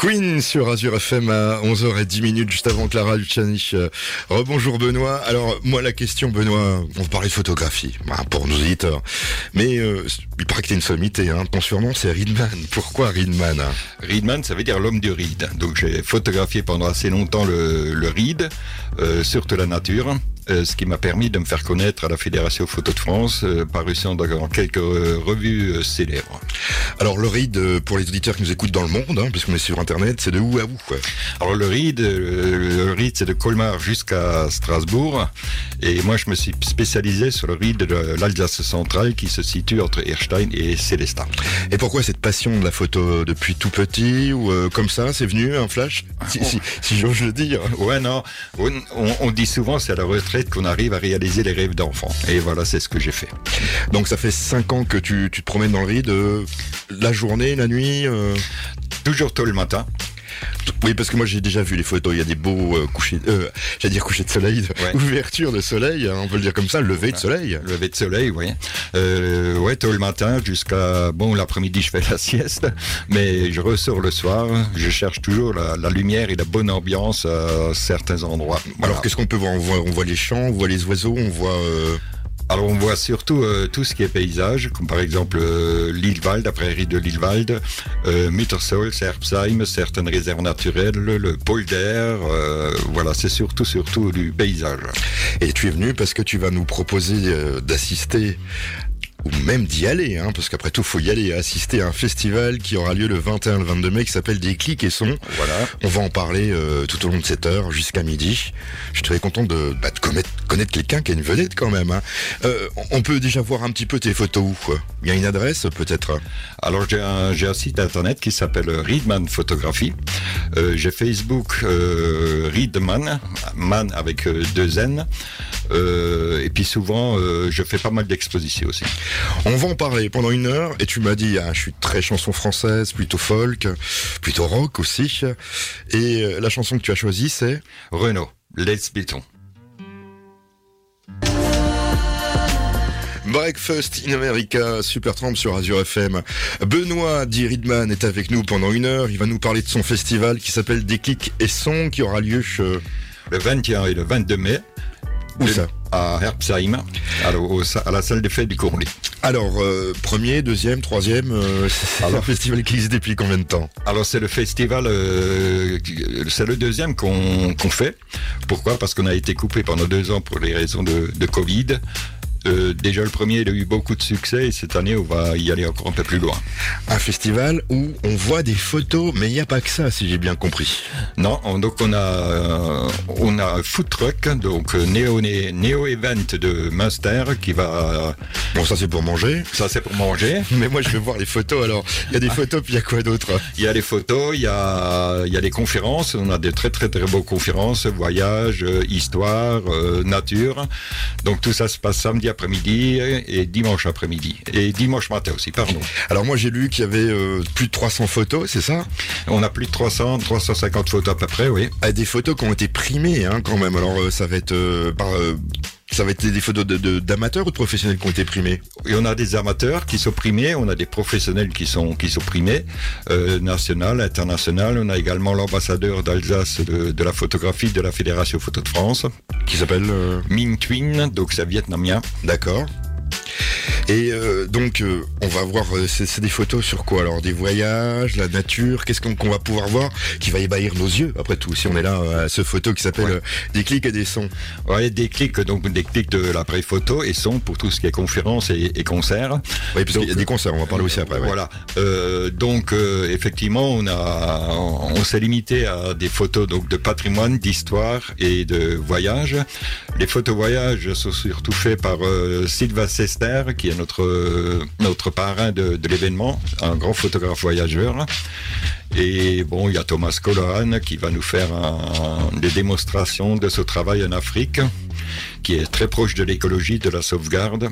Queen sur Azure FM à 11h10 minutes juste avant Clara Luciani. Euh, rebonjour Benoît. Alors moi la question Benoît, on parlait de photographie bah, pour nos éditeurs. Mais euh, il paraît que t'es une sommité, hein. ton surnom c'est Reedman. Pourquoi Reedman hein? Reedman ça veut dire l'homme du reed. Donc j'ai photographié pendant assez longtemps le, le reed, euh, surtout la nature. Euh, ce qui m'a permis de me faire connaître à la Fédération Photo de France, euh, paru dans quelques euh, revues célèbres. Alors le RID, pour les auditeurs qui nous écoutent dans le monde, hein, puisqu'on est sur Internet, c'est de où à où Alors le RID, le, RID c'est de Colmar jusqu'à Strasbourg, et moi je me suis spécialisé sur le RID de l'Alsace centrale qui se situe entre Erstein et Célestin. Et pourquoi cette passion de la photo depuis tout petit ou comme ça, c'est venu un flash, si, si, j'ose le dire. Ouais non, on, on dit souvent c'est à la retraite qu'on arrive à réaliser les rêves d'enfant. Et voilà, c'est ce que j'ai fait. Donc ça fait 5 ans que tu, te promènes dans le riz, de la journée, la nuit euh Toujours tôt le matin. Oui, parce que moi j'ai déjà vu les photos. Il y a des beaux euh, couchers, euh, j'allais dire coucher de soleil, ouverture de soleil, hein, on peut le dire comme ça, lever de soleil. Lever de soleil, oui. Euh, ouais, tôt le matin jusqu'à bon l'après-midi, je fais la sieste, mais je ressors le soir. Je cherche toujours la, lumière et la bonne ambiance à certains endroits. Alors qu'est-ce qu'on peut voir? On voit, on voit les champs, on voit les oiseaux, on voit. Euh, alors on voit surtout euh, tout ce qui est paysage, comme par exemple euh, l'île Wald, la prairie de l'île Wald, euh, Mittersoll, Serbsheim, certaines réserves naturelles, le polder, euh, voilà, c'est surtout surtout du paysage. Et tu es venu parce que tu vas nous proposer d'assister ou même d'y aller, hein, parce qu'après tout, faut y aller assister à un festival qui aura lieu le 21 et le 22 mai qui s'appelle Des clics et sons. Voilà. On va en parler euh, tout au long de cette heure jusqu'à midi. Je suis très content de, bah, de connaître, connaître quelqu'un qui a une vedette quand même. Hein. Euh, on peut déjà voir un petit peu tes photos où Il y a une adresse peut-être? Alors j'ai un, j'ai un site internet qui s'appelle Readman Photographie. Euh, j'ai Facebook euh, Readman, man avec euh, deux N. Euh, et puis souvent, euh, je fais pas mal d'expositions aussi. On va en parler pendant une heure. Et tu m'as dit, ah, je suis très chanson française, plutôt folk, plutôt rock aussi. Et la chanson que tu as choisie, c'est? Renault, Let's Béton. Breakfast in America, Super Tramp sur Azure FM. Benoît D. Ridman est avec nous pendant une heure. Il va nous parler de son festival qui s'appelle Déclic et Son qui aura lieu le 21 et le 22 mai où ça À Herbsheim, à, la salle des fêtes du Courlis. Alors, euh, premier, deuxième, troisième, euh, c'est un festival qui existe depuis combien de temps Alors, c'est le festival, euh, c'est le deuxième qu'on fait. Pourquoi? Parce qu'on a été coupé pendant deux ans pour les raisons de, de Covid. Euh, déjà le premier, il a eu beaucoup de succès et cette année, on va y aller encore un peu plus loin. Un festival où on voit des photos, mais il n'y a pas que ça, si j'ai bien compris. Non, donc on a euh, on a un food truck, donc euh, Neo, Neo Event de Munster qui va. Bon, ça c'est pour manger. Ça c'est pour manger. mais moi je vais voir les photos. Alors, il y a des photos, puis il y a quoi d'autre? Il y a des photos, il y a il y a des conférences. On a des très très très beaux conférences, voyage, histoire, nature. Donc tout ça se passe samedi après-midi et dimanche après-midi. Et dimanche matin aussi, pardon. Alors moi j'ai lu qu'il y avait euh, plus de 300 photos, c'est ça? On a plus de 300, 350 photos à peu près, oui. Ah, des photos qui ont été primées hein, quand même. Alors euh, ça va être euh, par ça va être des photos d'amateurs ou de professionnels qui ont été primés? Et on a des amateurs qui sont primés, on a des professionnels qui sont qui sont primés, euh, national, international. On a également l'ambassadeur d'Alsace de, la photographie de la Fédération Photo de France, qui s'appelle euh... Ming Twin, donc c'est vietnamien. D'accord. Et euh, donc, euh, on va voir, euh, c'est des photos sur quoi Alors, des voyages, la nature, qu'est-ce qu'on va pouvoir voir? Qui va ébahir nos yeux, après tout, si on est là à ce photo qui s'appelle Des clics et des sons. Ouais, des clics, donc des clics de l'appareil photo et son pour tout ce qui est conférences et, et concerts. Oui, parce qu'il y a des concerts, on va parler aussi après. Voilà. donc, effectivement, on a, on s'est limité à des photos donc de patrimoine, d'histoire et de voyage. Les photos voyages sont surtout faits par Sylvain Sester, qui est notre, notre parrain de, l'événement, un grand photographe voyageur. Et bon, il y a Thomas Colohan qui va nous faire des démonstrations de ce travail en Afrique, qui est très proche de l'écologie, de la sauvegarde.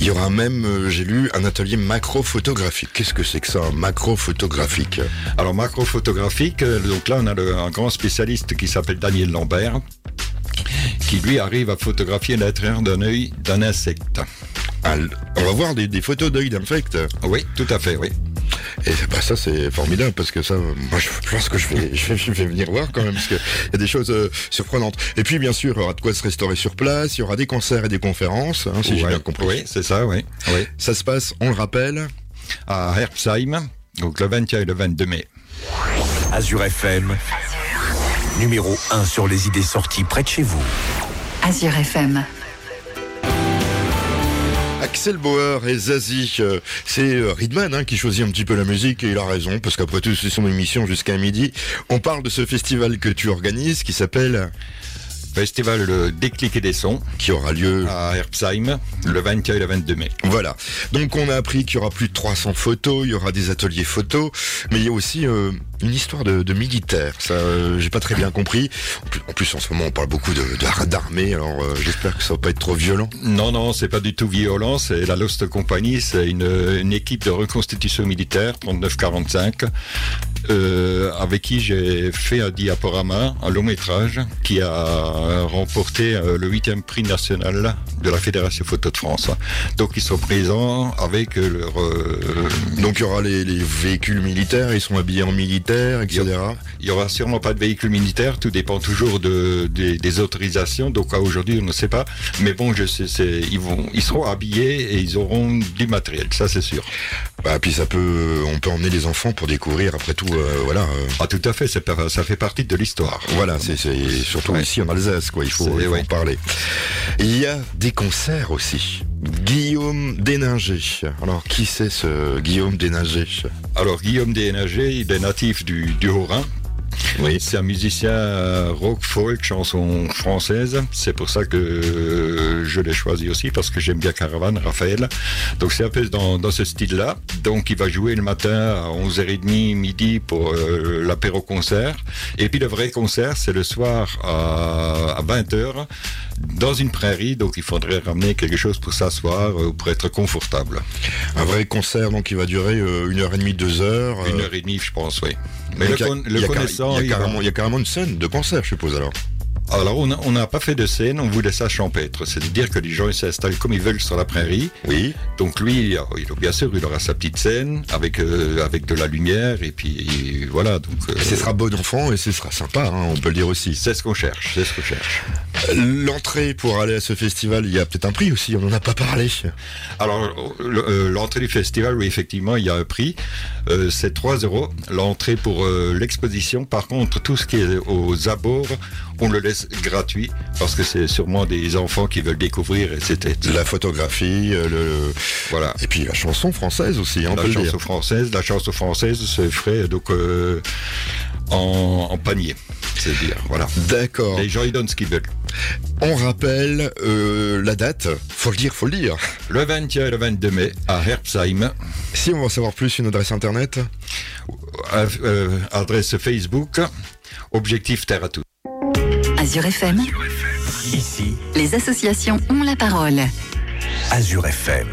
Il y aura même, euh, j'ai lu, un atelier macro-photographique. Qu'est-ce que c'est que ça, macro-photographique? Alors macro-photographique, euh, donc là on a un grand spécialiste qui s'appelle Daniel Lambert, qui lui arrive à photographier l'intérieur d'un œil d'un insecte. On va voir des, photos d'œil d'insectes. Oui, tout à fait, oui. Et bah, ça, c'est formidable parce que ça, moi, je pense que je vais, je vais, venir voir quand même parce qu'il y a des choses euh, surprenantes. Et puis, bien sûr, il y aura de quoi se restaurer sur place. Il y aura des concerts et des conférences, hein, si j'ai bien compris. Oui, c'est ça, oui. oui. Ça se passe, on le rappelle, à Herbsheim, donc le 21 et le 22 mai. Azure FM, numéro 1 sur les idées sorties près de chez vous. Azure FM. Axel Bauer et Zazie, euh, c'est euh, Ridman hein, qui choisit un petit peu la musique et il a raison parce qu'après tout c'est son émission jusqu'à midi. On parle de ce festival que tu organises qui s'appelle Festival le Déclic et des Sons. Qui aura lieu à Herbsheim le 24 et le 22 mai. Voilà. Donc on a appris qu'il y aura plus de 300 photos, il y aura des ateliers photos, mais il y a aussi euh, une histoire de, de militaire. Ça, euh, j'ai pas très bien compris. En plus, en ce moment, on parle beaucoup de, d'armée. Alors, euh, j'espère que ça va pas être trop violent. Non, non, c'est pas du tout violent. C'est la Lost Company. C'est une, une équipe de reconstitution militaire 39-45 euh, avec qui j'ai fait un diaporama, un long métrage, qui a remporté euh, le huitième prix national de la Fédération Photo de France. Donc ils sont présents avec leur... Donc il y aura les, les véhicules militaires, ils sont habillés en militaire etc. Il y aura sûrement pas de véhicules militaires, tout dépend toujours de, des autorisations. Donc à aujourd'hui, on ne sait pas. Mais bon, je sais, ils vont, ils seront habillés et ils auront du matériel, ça c'est sûr. Bah, puis ça peut, on peut emmener les enfants pour découvrir. Après tout, euh, voilà. Euh. Ah tout à fait, ça fait partie de l'histoire. Voilà, c'est surtout ici en Alsace, quoi. Il faut, en parler. Il y a des concerts aussi. Guillaume Déninger. Alors, qui c'est ce Guillaume Déninger? Alors, Guillaume Déninger, il est natif du, du Haut-Rhin. Oui. C'est un musicien euh, rock, folk, chanson française. C'est pour ça que je l'ai choisi aussi, parce que j'aime bien Caravane, Raphaël. Donc c'est un peu dans, dans ce style-là. Donc il va jouer le matin à 11h30, midi pour euh, l'apéro-concert. Et puis le vrai concert, c'est le soir à, à 20h dans une prairie, donc il faudrait ramener quelque chose pour s'asseoir, euh, pour être confortable. Un vrai concert, donc il va durer une heure et demie, deux heures. Une heure et demie, je pense, oui. Mais le, connaissant, il y, a carrément, une scène de concert, je suppose alors. Alors, on n'a pas fait de scène, on voulait ça champêtre. C'est-à-dire que les gens s'installent comme ils veulent sur la prairie. Oui. Donc, lui, il, bien sûr, il aura sa petite scène avec, euh, avec de la lumière. Et puis, voilà. Donc, euh, ce sera bon enfant et ce sera sympa, hein, on peut le dire aussi. C'est ce qu'on cherche. C'est ce qu'on cherche. L'entrée pour aller à ce festival, il y a peut-être un prix aussi, on n'en a pas parlé. Alors, euh, l'entrée du festival, oui, effectivement, il y a un prix. c'est 3 euros. L'entrée pour l'exposition. Par contre, tout ce qui est aux abords, on le laisse gratuit parce que c'est sûrement des enfants qui veulent découvrir etc. La photographie, euh, le voilà. Et puis la chanson française aussi. Hein, la chanson française, la chanson française se ferait donc euh, en, panier, c'est dire voilà. D'accord. Les gens ils donnent ce qu'ils veulent. On rappelle euh, la date, faut le dire, faut le dire. Le 21 et le 22 mai à Herbsheim. Si on veut en savoir plus, une adresse internet Adresse Facebook, Objectif Terre à tout. Azure FM. Ici, les associations ont la parole. Azure FM.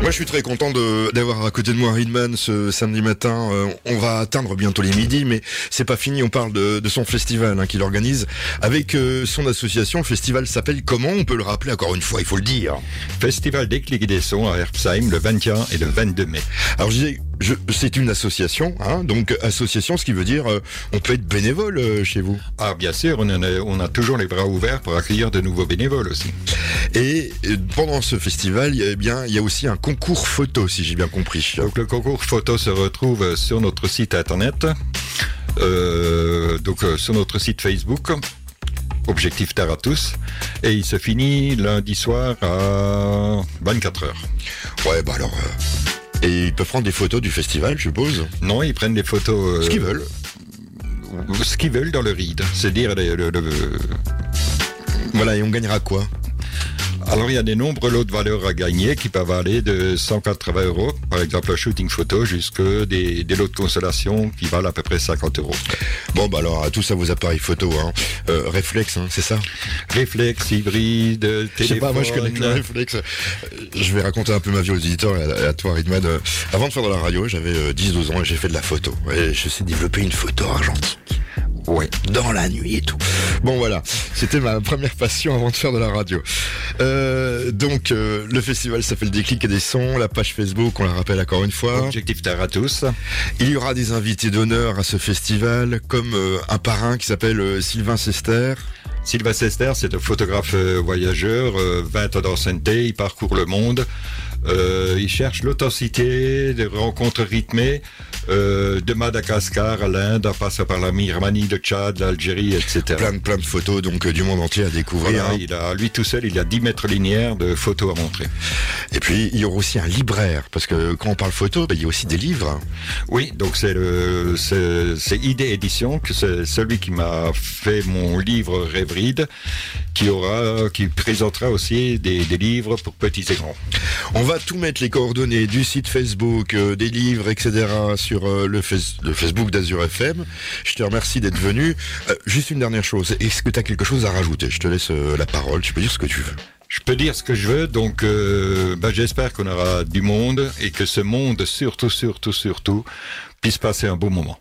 Moi, je suis très content d'avoir à côté de moi Ridman ce samedi matin. Euh, on va atteindre bientôt les midis, mais c'est pas fini. On parle de, son festival hein, qu'il organise avec euh, son association. Le festival s'appelle comment On peut le rappeler encore une fois, il faut le dire. Festival des clics des sons à Herbsheim le 21 et le 22 mai. Alors, je disais, c'est une association, hein, donc association, ce qui veut dire euh, on peut être bénévole chez vous. Ah bien sûr, on, a, on a toujours les bras ouverts pour accueillir de nouveaux bénévoles aussi. Et pendant ce festival, eh bien, il y a aussi un concours photo, si j'ai bien compris. Donc le concours photo se retrouve sur notre site internet, euh, donc euh, sur notre site Facebook. Objectif Terre à tous. Et il se finit lundi soir à 24 heures. Ouais, bah alors. Euh, et ils peuvent prendre des photos du festival, je suppose Non, ils prennent des photos. ce qu'ils veulent. Ce qu'ils veulent dans le ride. C'est-à-dire le, Voilà, et on gagnera quoi? Alors il y a des nombreux lots de valeurs à gagner qui peuvent aller de 180 euros, par exemple un shooting photo, jusque des, lots de consolation qui valent à peu près 50 euros. Bon bah alors à tous à vos appareils photo, hein. Euh, réflexe, hein, c'est ça? Réflexe, hybride, téléphone. Je sais pas, moi je connais que le réflexe. Euh, je vais raconter un peu ma vie aux éditeurs et à, toi Ridman. Euh, avant de faire de la radio, j'avais 10-12 ans et j'ai fait de la photo. Et je sais développer une photo argentique. Ouais. Dans la nuit et tout. Bon voilà, c'était ma première passion avant de faire de la radio. Euh, donc euh, le festival s'appelle Déclic et des sons, la page Facebook, on la rappelle encore une fois. Objectif Terre à tous. Il y aura des invités d'honneur à ce festival, comme euh, un parrain qui s'appelle Sylvain Sester. Sylvain Sester, c'est un photographe voyageur, 20 ans d'ancienneté, il parcourt le monde. Euh, il cherche l'authenticité, des rencontres rythmées euh, de Madagascar à l'Inde, en passant par la Birmanie, le Tchad, l'Algérie, etc. Plein de, plein de photos donc euh, du monde entier à découvrir. il a, lui tout seul, il a 10 mètres linéaires de photos à montrer. Et puis il y aura aussi un libraire, parce que quand on parle photo, ben, il y a aussi des livres. Oui, donc c'est ID Édition, que c'est celui qui m'a fait mon livre Rêveride, qui aura, qui présentera aussi des, des livres pour petits et grands. On va tout mettre les coordonnées du site Facebook, euh, des livres, etc. sur euh, le, Facebook d'Azur FM. Je te remercie d'être venu. Euh, juste une dernière chose. Est-ce que tu as quelque chose à rajouter? Je te laisse la parole. Tu peux dire ce que tu veux. Je peux dire ce que je veux, donc bah, j'espère qu'on aura du monde et que ce monde, surtout, surtout, surtout, puisse passer un beau moment.